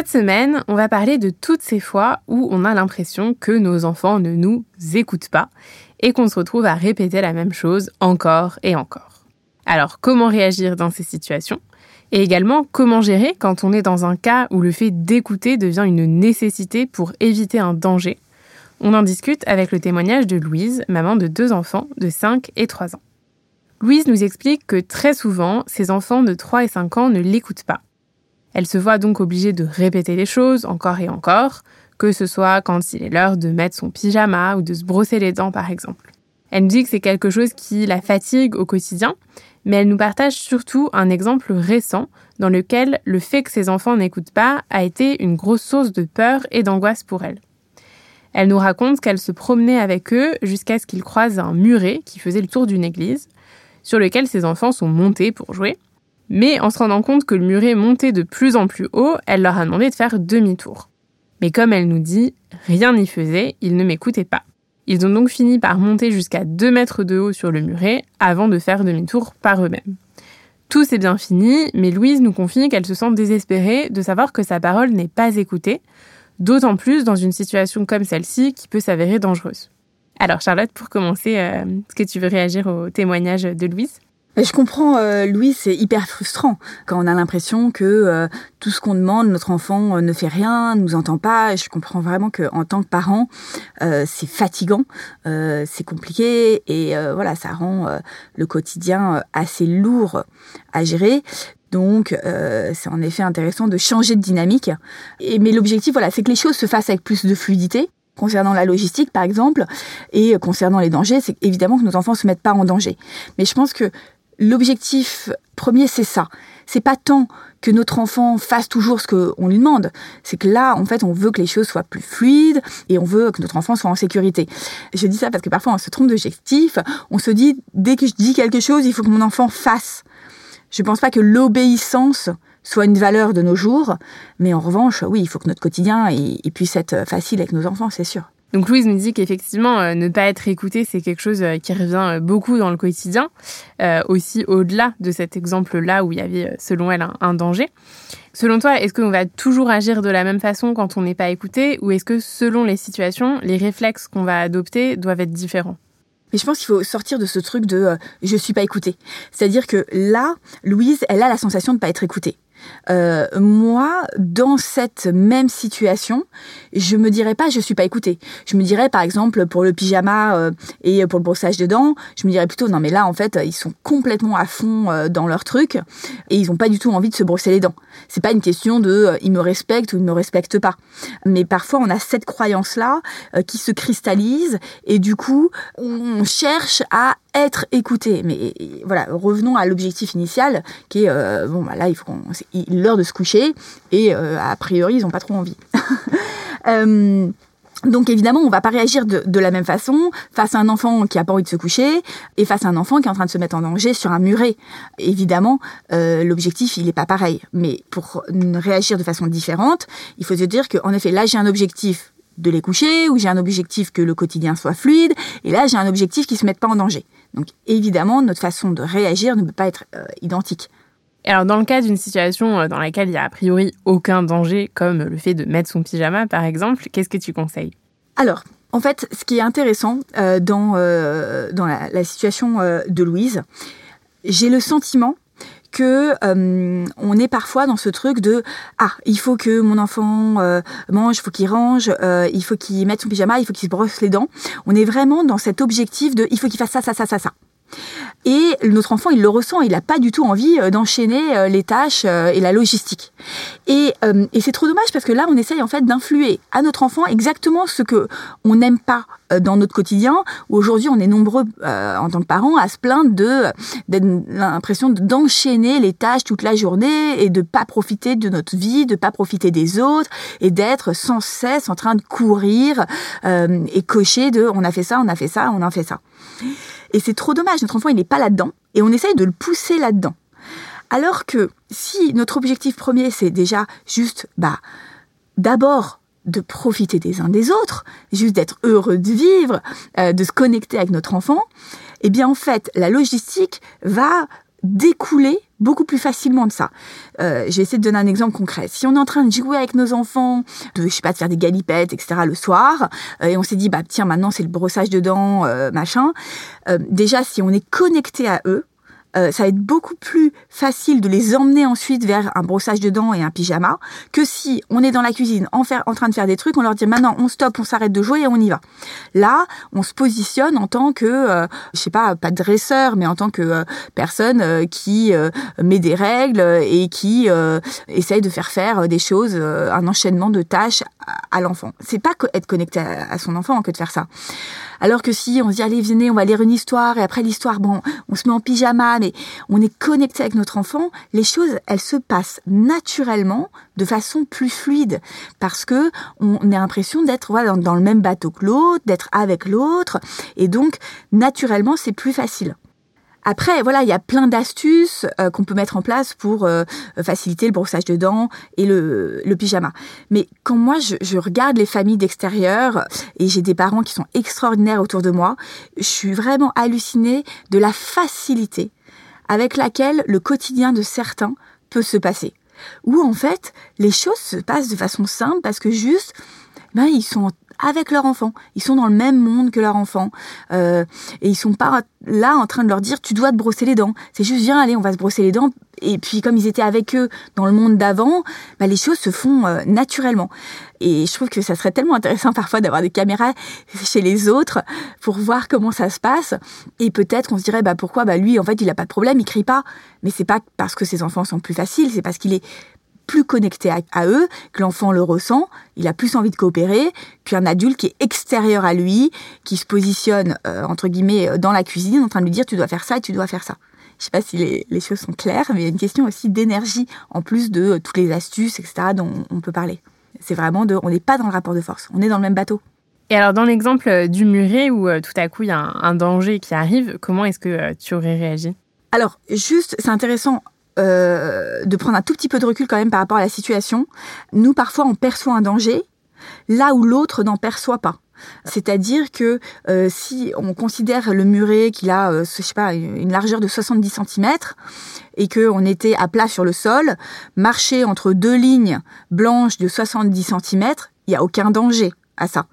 Cette semaine, on va parler de toutes ces fois où on a l'impression que nos enfants ne nous écoutent pas et qu'on se retrouve à répéter la même chose encore et encore. Alors, comment réagir dans ces situations Et également, comment gérer quand on est dans un cas où le fait d'écouter devient une nécessité pour éviter un danger? On en discute avec le témoignage de Louise, maman de deux enfants de 5 et 3 ans. Louise nous explique que très souvent, ses enfants de 3 et 5 ans ne l'écoutent pas elle se voit donc obligée de répéter les choses encore et encore, que ce soit quand il est l'heure de mettre son pyjama ou de se brosser les dents par exemple. Elle nous dit que c'est quelque chose qui la fatigue au quotidien, mais elle nous partage surtout un exemple récent dans lequel le fait que ses enfants n'écoutent pas a été une grosse source de peur et d'angoisse pour elle. Elle nous raconte qu'elle se promenait avec eux jusqu'à ce qu'ils croisent un muret qui faisait le tour d'une église, sur lequel ses enfants sont montés pour jouer, mais en se rendant compte que le muret montait de plus en plus haut, elle leur a demandé de faire demi-tour. Mais comme elle nous dit, rien n'y faisait, ils ne m'écoutaient pas. Ils ont donc fini par monter jusqu'à 2 mètres de haut sur le muret avant de faire demi-tour par eux-mêmes. Tout s'est bien fini, mais Louise nous confie qu'elle se sent désespérée de savoir que sa parole n'est pas écoutée, d'autant plus dans une situation comme celle-ci qui peut s'avérer dangereuse. Alors Charlotte, pour commencer, euh, est-ce que tu veux réagir au témoignage de Louise? Je comprends, euh, Louis, c'est hyper frustrant quand on a l'impression que euh, tout ce qu'on demande, notre enfant euh, ne fait rien, ne nous entend pas. Je comprends vraiment que en tant que parent, c'est fatigant, c'est compliqué et voilà, ça rend le quotidien assez lourd à gérer. Donc, c'est en effet intéressant de changer de dynamique. Et, mais l'objectif, voilà, c'est que les choses se fassent avec plus de fluidité concernant la logistique par exemple et concernant les dangers, c'est évidemment que nos enfants se mettent pas en danger. Mais je pense que l'objectif premier, c'est ça. C'est pas tant que notre enfant fasse toujours ce qu'on lui demande. C'est que là, en fait, on veut que les choses soient plus fluides et on veut que notre enfant soit en sécurité. Je dis ça parce que parfois on se trompe d'objectif. On se dit, dès que je dis quelque chose, il faut que mon enfant fasse. Je pense pas que l'obéissance soit une valeur de nos jours, mais en revanche, oui, il faut que notre quotidien puisse être facile avec nos enfants, c'est sûr. Donc Louise nous dit qu'effectivement, euh, ne pas être écouté, c'est quelque chose euh, qui revient euh, beaucoup dans le quotidien, aussi au-delà de cet exemple-là où il y avait, selon elle, un, danger. Selon toi, est-ce qu'on va toujours agir de la même façon quand on n'est pas écouté, ou est-ce que selon les situations, les réflexes qu'on va adopter doivent être différents? Mais je pense qu'il faut sortir de ce truc de je suis pas écoutée. C'est-à-dire que là, Louise, elle a la sensation de pas être écoutée. Euh, moi, dans cette même situation, je me dirais pas je suis pas écoutée. Je me dirais par exemple pour le pyjama euh, et pour le brossage de dents, je me dirais plutôt non mais là en fait ils sont complètement à fond euh, dans leur truc et ils ont pas du tout envie de se brosser les dents. C'est pas une question de ils me respectent ou ils me respectent pas. Mais parfois on a cette croyance là qui se cristallise et du coup on cherche à être écouté. Mais voilà, revenons à l'objectif initial qui est bon bah là il l'heure de se coucher et euh, a priori ils n'ont pas trop envie. Euh, donc évidemment, on va pas réagir de, la même façon face à un enfant qui a pas envie de se coucher et face à un enfant qui est en train de se mettre en danger sur un muret. Évidemment, euh, l'objectif il est pas pareil, mais pour réagir de façon différente, il faut se dire qu'en effet là j'ai un objectif de les coucher ou j'ai un objectif que le quotidien soit fluide et là j'ai un objectif qui se mette pas en danger. Donc évidemment, notre façon de réagir ne peut pas être identique. Alors, dans le cas d'une situation euh, dans laquelle il y a a priori aucun danger, comme le fait de mettre son pyjama par exemple, qu'est-ce que tu conseilles? Alors, en fait, ce qui est intéressant euh, dans, euh, dans la, situation de Louise, j'ai le sentiment que on est parfois dans ce truc de ah il faut que mon enfant mange, il faut qu'il range, il faut qu'il mette son pyjama, il faut qu'il se brosse les dents. On est vraiment dans cet objectif de il faut qu'il fasse ça, ça, ça, ça, ça. Et notre enfant, il le ressent, il n'a pas du tout envie euh, d'enchaîner euh, les tâches euh, et la logistique. Et, et c'est trop dommage parce que là, on essaye en fait d'influer à notre enfant exactement ce que on n'aime pas dans notre quotidien. Aujourd'hui, on est nombreux en tant que parents à se plaindre de l'impression d'enchaîner les tâches toute la journée et de pas profiter de notre vie, de pas profiter des autres et d'être sans cesse en train de courir et cocher de on a fait ça, on a fait ça, on a fait ça. Et c'est trop dommage, notre enfant, il n'est pas là-dedans, et on essaye de le pousser là-dedans. Alors que si notre objectif premier, c'est déjà juste, bah, d'abord de profiter des uns des autres, juste d'être heureux de vivre, euh, de se connecter avec notre enfant, eh bien en fait, la logistique va découler beaucoup plus facilement de ça. Euh, je vais essayer de donner un exemple concret. Si on est en train de jouer avec nos enfants, de je sais pas de faire des galipettes, etc. le soir, euh, et on s'est dit bah tiens maintenant c'est le brossage de dents, euh, machin. Euh, déjà si on est connecté à eux, euh, ça va être beaucoup plus facile de les emmener ensuite vers un brossage de dents et un pyjama que si on est dans la cuisine en, faire, en train de faire des trucs, on leur dit maintenant on stoppe, on s'arrête de jouer et on y va. Là, on se positionne en tant que, euh, je sais pas, pas dresseur, mais en tant que euh, personne euh, qui met des règles et qui essaye de faire faire des choses, un enchaînement de tâches à, l'enfant. C'est pas être connecté à, à son enfant que de faire ça. Alors que si on se dit allez venez on va lire une histoire et après l'histoire bon on se met en pyjama mais on est connecté avec notre enfant, les choses elles se passent naturellement de façon plus fluide parce que on a l'impression d'être voilà, dans le même bateau que l'autre, d'être avec l'autre et donc naturellement c'est plus facile. Après, voilà, il y a plein d'astuces euh, qu'on peut mettre en place pour euh, faciliter le brossage de dents et le, pyjama. Mais quand moi, je, je regarde les familles d'extérieur et j'ai des parents qui sont extraordinaires autour de moi, je suis vraiment hallucinée de la facilité avec laquelle le quotidien de certains peut se passer. Où en fait, les choses se passent de façon simple parce que juste, ben, ils sont avec leur enfant. Ils sont dans le même monde que leur enfant. Euh, et ils sont pas là en train de leur dire tu dois te brosser les dents. C'est juste viens, allez, on va se brosser les dents. Et puis comme ils étaient avec eux dans le monde d'avant, bah, les choses se font euh, naturellement. Et je trouve que ça serait tellement intéressant parfois d'avoir des caméras chez les autres pour voir comment ça se passe. Et peut-être qu'on se dirait bah pourquoi? Bah lui en fait il a pas de problème, il crie pas. Mais c'est pas parce que ses enfants sont plus faciles, c'est parce qu'il est plus connecté à, eux, que l'enfant le ressent, il a plus envie de coopérer qu'un adulte qui est extérieur à lui, qui se positionne euh, entre guillemets euh, dans la cuisine en train de lui dire tu dois faire ça et tu dois faire ça. Je sais pas si les, choses sont claires, mais il y a une question aussi d'énergie en plus de euh, toutes les astuces, etc. dont on peut parler. C'est vraiment de, on n'est pas dans le rapport de force, on est dans le même bateau. Et alors, dans l'exemple du muret où tout à coup il y a un, danger qui arrive, comment est-ce que tu aurais réagi? Alors, juste, c'est intéressant euh, de prendre un tout petit peu de recul quand même par rapport à la situation. Nous, parfois, on perçoit un danger là où l'autre n'en perçoit pas. C'est-à-dire que euh, si on considère le muret qu'il a, euh, je sais pas, une largeur de 70 cm et qu'on était à plat sur le sol, marcher entre deux lignes blanches de 70 cm, il n'y a aucun danger à ça.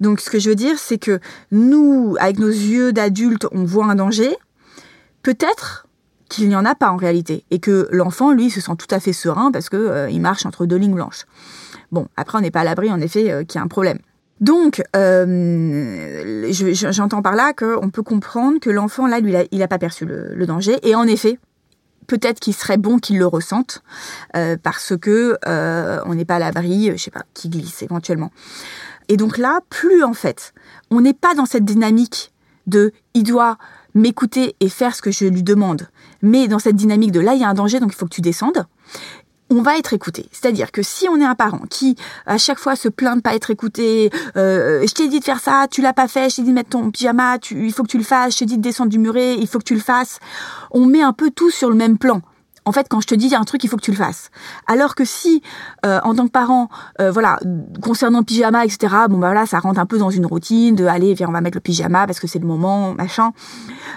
Donc ce que je veux dire, c'est que nous, avec nos yeux d'adultes, on voit un danger. Peut-être qu'il n'y en a pas en réalité et que l'enfant lui se sent tout à fait serein parce que euh, il marche entre deux lignes blanches. Bon, après on n'est pas à l'abri en effet euh, qu'il y a un problème. Donc, euh, j'entends par là qu'on peut comprendre que l'enfant, là, lui, il n'a pas perçu le, danger. Et en effet, peut-être qu'il serait bon qu'il le ressente, parce que on n'est pas à l'abri, je sais pas, qui glisse éventuellement. Et donc là, plus en fait, on n'est pas dans cette dynamique de il doit m'écouter et faire ce que je lui demande. Mais dans cette dynamique de là, il y a un danger, donc il faut que tu descendes on va être écouté. C'est-à-dire que si on est un parent qui à chaque fois se plaint de pas être écouté, euh, je t'ai dit de faire ça, tu l'as pas fait, je t'ai dit de mettre ton pyjama, il faut que tu le fasses, je t'ai dit de descendre du muret, il faut que tu le fasses. On met un peu tout sur le même plan en fait, quand je te dis il y a un truc, il faut que tu le fasses. Alors que si, euh, en tant que parent, euh, voilà, concernant le pyjama, etc. Bon bah voilà, ça rentre un peu dans une routine de allez, viens, on va mettre le pyjama parce que c'est le moment, machin.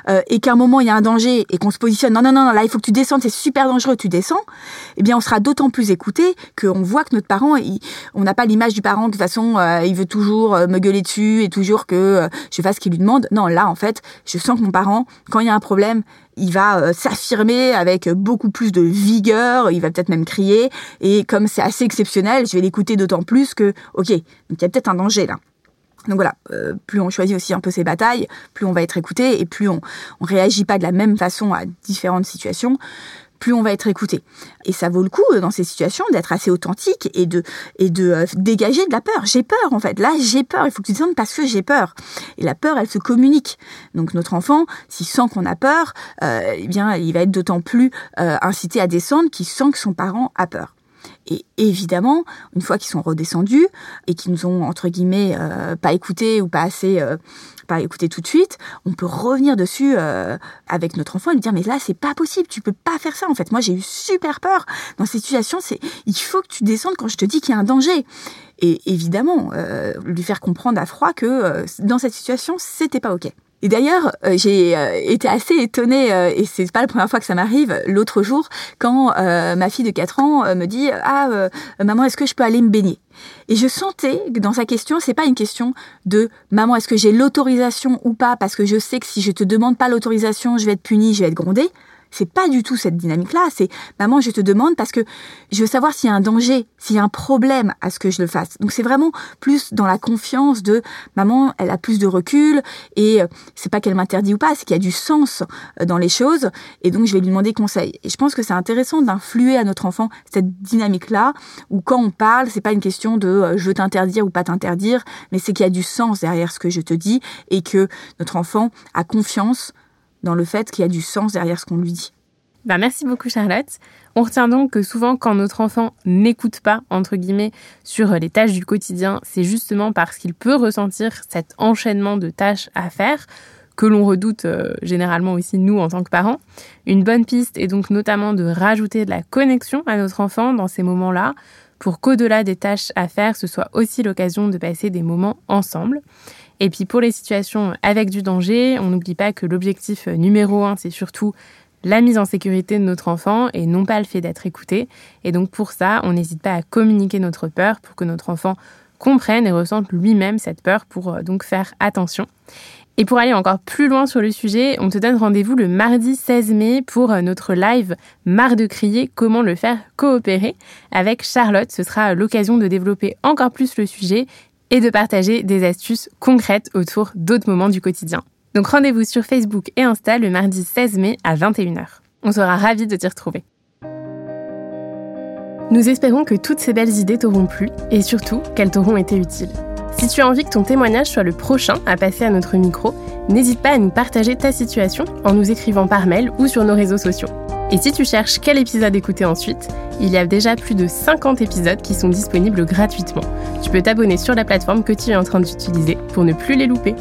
Euh, et qu'à un moment il y a un danger et qu'on se positionne, non non non, là il faut que tu descendes, c'est super dangereux, tu descends. Eh bien, on sera d'autant plus écouté qu'on voit que notre parent, on n'a pas l'image du parent de toute façon, il veut toujours me gueuler dessus et toujours que je fasse ce qu'il lui demande. Non, là en fait, je sens que mon parent, quand il y a un problème, il va euh, s'affirmer avec beaucoup plus de vigueur, il va peut-être même crier, et comme c'est assez exceptionnel, je vais l'écouter d'autant plus que, ok, il y a peut-être un danger là. Donc voilà, euh, plus on choisit aussi un peu ses batailles, plus on va être écouté et plus on, on réagit pas de la même façon à différentes situations, plus on va être écouté. Et ça vaut le coup euh, dans ces situations d'être assez authentique et de et de euh, dégager de la peur. J'ai peur en fait. Là, j'ai peur. Il faut que tu descendes parce que j'ai peur. Et la peur, elle se communique. Donc notre enfant, s'il sent qu'on a peur, eh bien, il va être d'autant plus incité à descendre qu'il sent que son parent a peur. Et évidemment, une fois qu'ils sont redescendus et qu'ils nous ont entre guillemets euh, pas écoutés ou pas assez euh, pas écoutés tout de suite, on peut revenir dessus euh, avec notre enfant et lui dire mais là c'est pas possible, tu peux pas faire ça en fait. Moi j'ai eu super peur dans cette situation, c'est il faut que tu descendes quand je te dis qu'il y a un danger. Et évidemment, lui faire comprendre à froid que dans cette situation, c'était pas OK. Et d'ailleurs, euh, j'ai euh, été assez étonnée, euh, et c'est pas la première fois que ça m'arrive, l'autre jour, quand ma fille de 4 ans me dit Ah, maman, est-ce que je peux aller me baigner? Et je sentais que dans sa question, c'est pas une question de Maman, est-ce que j'ai l'autorisation ou pas? Parce que je sais que si je te demande pas l'autorisation, je vais être punie, je vais être grondée. C'est pas du tout cette dynamique-là. C'est maman, je te demande parce que je veux savoir s'il y a un danger, s'il y a un problème à ce que je le fasse. Donc c'est vraiment plus dans la confiance de maman, elle a plus de recul et euh, c'est pas qu'elle m'interdit ou pas, c'est qu'il y a du sens euh, dans les choses et donc je vais lui demander conseil. Et je pense que c'est intéressant d'influer à notre enfant cette dynamique-là où quand on parle, c'est pas une question de euh, je veux t'interdire ou pas t'interdire, mais c'est qu'il y a du sens derrière ce que je te dis et que notre enfant a confiance le fait qu'il y a du sens derrière ce qu'on lui dit. Ben merci beaucoup Charlotte. On retient donc que souvent quand notre enfant n'écoute pas, sur les tâches du quotidien, c'est justement parce qu'il peut ressentir cet enchaînement de tâches à faire que l'on redoute euh, généralement aussi nous en tant que parents. Une bonne piste est donc notamment de rajouter de la connexion à notre enfant dans ces moments-là pour qu'au-delà des tâches à faire, ce soit aussi l'occasion de passer des moments ensemble. Et puis pour les situations avec du danger, on n'oublie pas que l'objectif numéro un, c'est surtout la mise en sécurité de notre enfant et non pas le fait d'être écouté. Et donc pour ça, on n'hésite pas à communiquer notre peur pour que notre enfant comprenne et ressente lui-même cette peur pour euh, donc faire attention. Et pour aller encore plus loin sur le sujet, on te donne rendez-vous le mardi 16 mai pour euh, notre live Marre de crier, comment le faire coopérer avec Charlotte. Ce sera l'occasion de développer encore plus le sujet et de partager des astuces concrètes autour d'autres moments du quotidien. Donc rendez-vous sur Facebook et Insta le mardi 16 mai à 21h. On sera ravis de t'y retrouver. Nous espérons que toutes ces belles idées t'auront plu et surtout qu'elles t'auront été utiles. Si tu as envie que ton témoignage soit le prochain à passer à notre micro, n'hésite pas à nous partager ta situation en nous écrivant par mail ou sur nos réseaux sociaux. Et si tu cherches quel épisode écouter ensuite, il y a déjà plus de 50 épisodes qui sont disponibles gratuitement. Tu peux t'abonner sur la plateforme que tu es en train d'utiliser pour ne plus les louper.